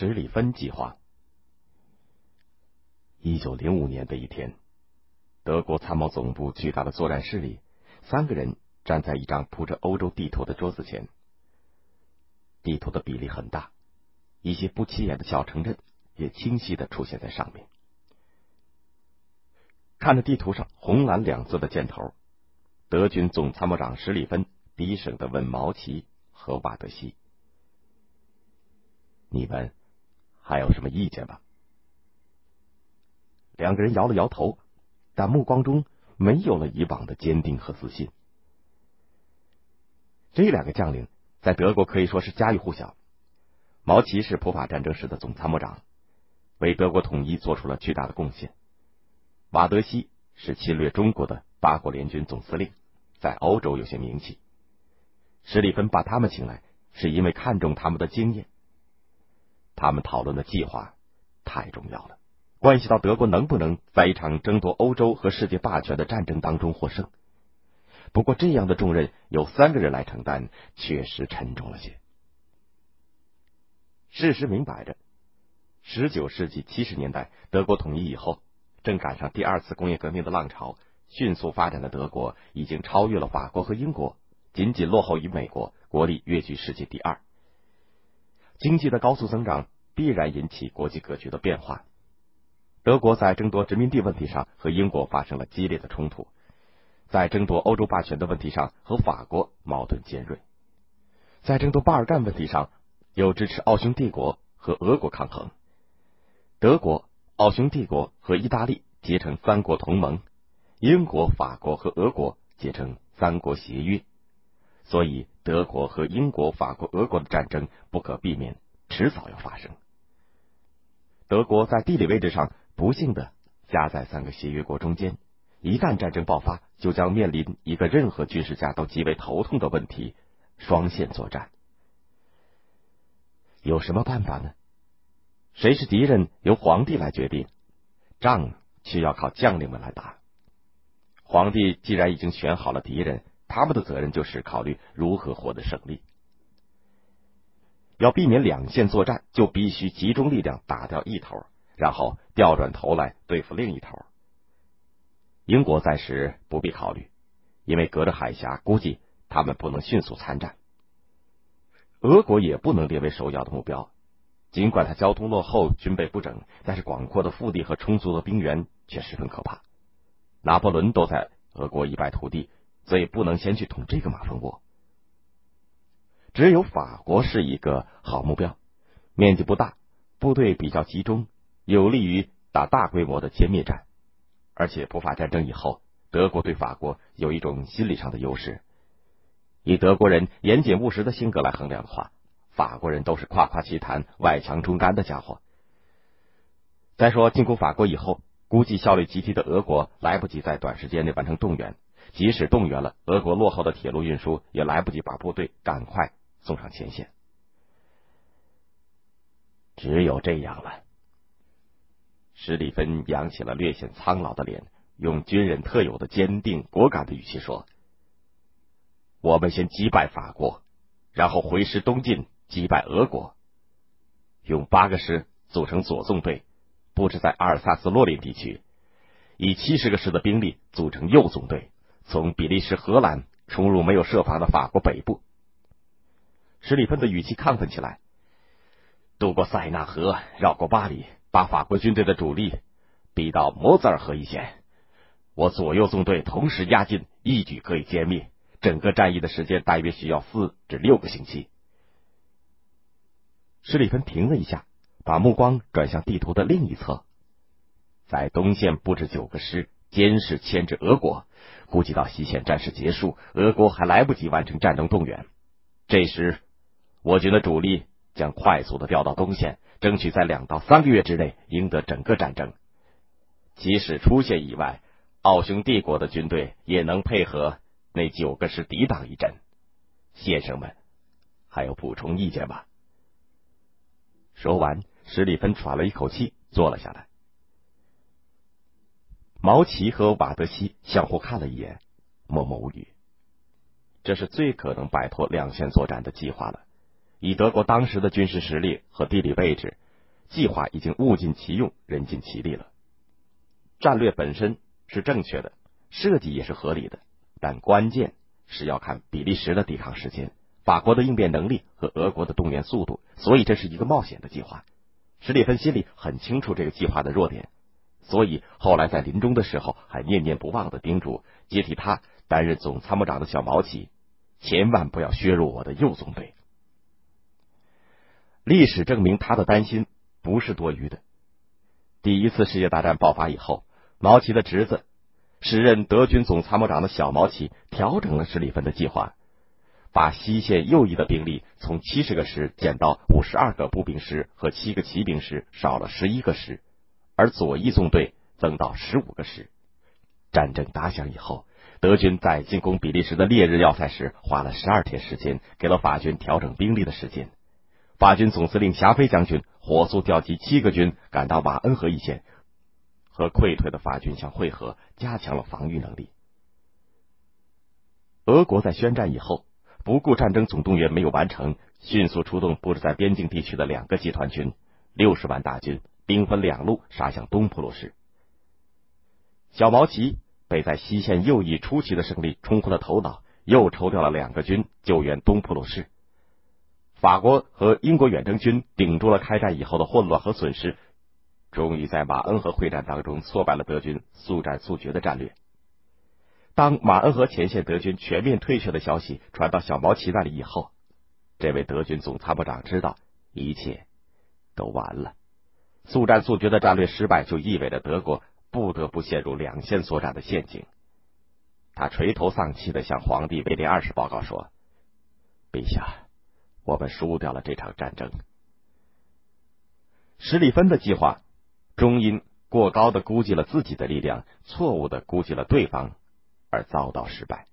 十里芬计划。一九零五年的一天，德国参谋总部巨大的作战室里，三个人站在一张铺着欧洲地图的桌子前。地图的比例很大，一些不起眼的小城镇也清晰的出现在上面。看着地图上红蓝两色的箭头，德军总参谋长史里芬低声的问毛奇和瓦德西：“你们还有什么意见吗？”两个人摇了摇头，但目光中没有了以往的坚定和自信。这两个将领。在德国可以说是家喻户晓。毛奇是普法战争时的总参谋长，为德国统一做出了巨大的贡献。瓦德西是侵略中国的八国联军总司令，在欧洲有些名气。史蒂芬把他们请来，是因为看中他们的经验。他们讨论的计划太重要了，关系到德国能不能在一场争夺欧洲和世界霸权的战争当中获胜。不过，这样的重任由三个人来承担，确实沉重了些。事实明摆着，十九世纪七十年代，德国统一以后，正赶上第二次工业革命的浪潮，迅速发展的德国已经超越了法国和英国，仅仅落后于美国，国力跃居世界第二。经济的高速增长必然引起国际格局的变化。德国在争夺殖民地问题上和英国发生了激烈的冲突。在争夺欧洲霸权的问题上，和法国矛盾尖锐；在争夺巴尔干问题上，又支持奥匈帝国和俄国抗衡。德国、奥匈帝国和意大利结成三国同盟，英国、法国和俄国结成三国协约。所以，德国和英国、法国、俄国的战争不可避免，迟早要发生。德国在地理位置上不幸的夹在三个协约国中间。一旦战争爆发，就将面临一个任何军事家都极为头痛的问题：双线作战。有什么办法呢？谁是敌人，由皇帝来决定；仗却要靠将领们来打。皇帝既然已经选好了敌人，他们的责任就是考虑如何获得胜利。要避免两线作战，就必须集中力量打掉一头，然后调转头来对付另一头。英国暂时不必考虑，因为隔着海峡，估计他们不能迅速参战。俄国也不能列为首要的目标，尽管它交通落后、军备不整，但是广阔的腹地和充足的兵源却十分可怕。拿破仑都在俄国一败涂地，所以不能先去捅这个马蜂窝。只有法国是一个好目标，面积不大，部队比较集中，有利于打大规模的歼灭战。而且普法战争以后，德国对法国有一种心理上的优势。以德国人严谨务实的性格来衡量的话，法国人都是夸夸其谈、外强中干的家伙。再说进攻法国以后，估计效率极低的俄国来不及在短时间内完成动员，即使动员了，俄国落后的铁路运输也来不及把部队赶快送上前线。只有这样了。史蒂芬扬起了略显苍老的脸，用军人特有的坚定果敢的语气说：“我们先击败法国，然后回师东进，击败俄国。用八个师组成左纵队，布置在阿尔萨斯洛林地区；以七十个师的兵力组成右纵队，从比利时、荷兰冲入没有设防的法国北部。”史蒂芬的语气亢奋起来：“渡过塞纳河，绕过巴黎。”把法国军队的主力逼到摩泽尔河一线，我左右纵队同时压境，一举可以歼灭。整个战役的时间大约需要四至六个星期。施里芬停了一下，把目光转向地图的另一侧，在东线布置九个师，监视牵制俄国。估计到西线战事结束，俄国还来不及完成战争动员。这时，我军的主力将快速的调到东线。争取在两到三个月之内赢得整个战争，即使出现意外，奥匈帝国的军队也能配合那九个师抵挡一阵。先生们，还有补充意见吗？说完，史蒂芬喘了一口气，坐了下来。毛奇和瓦德西相互看了一眼，默默无语。这是最可能摆脱两线作战的计划了。以德国当时的军事实力和地理位置，计划已经物尽其用，人尽其力了。战略本身是正确的，设计也是合理的，但关键是要看比利时的抵抗时间、法国的应变能力和俄国的动员速度，所以这是一个冒险的计划。史蒂芬心里很清楚这个计划的弱点，所以后来在临终的时候还念念不忘的叮嘱接替他担任总参谋长的小毛奇，千万不要削弱我的右纵队。历史证明他的担心不是多余的。第一次世界大战爆发以后，毛奇的侄子时任德军总参谋长的小毛奇调整了施里芬的计划，把西线右翼的兵力从七十个师减到五十二个步兵师和七个骑兵师，少了十一个师，而左翼纵队增到十五个师。战争打响以后，德军在进攻比利时的烈日要塞时花了十二天时间，给了法军调整兵力的时间。法军总司令霞飞将军火速调集七个军赶到瓦恩河一线，和溃退的法军相会合，加强了防御能力。俄国在宣战以后，不顾战争总动员没有完成，迅速出动布置在边境地区的两个集团军，六十万大军，兵分两路杀向东普鲁士。小毛奇被在西线右翼出奇的胜利冲昏了头脑，又抽调了两个军救援东普鲁士。法国和英国远征军顶住了开战以后的混乱和损失，终于在马恩河会战当中挫败了德军速战速决的战略。当马恩河前线德军全面退却的消息传到小毛奇那里以后，这位德军总参谋长知道一切都完了。速战速决的战略失败，就意味着德国不得不陷入两线作战的陷阱。他垂头丧气的向皇帝威廉二世报告说：“陛下。”我们输掉了这场战争。史里芬的计划终因过高的估计了自己的力量，错误的估计了对方，而遭到失败。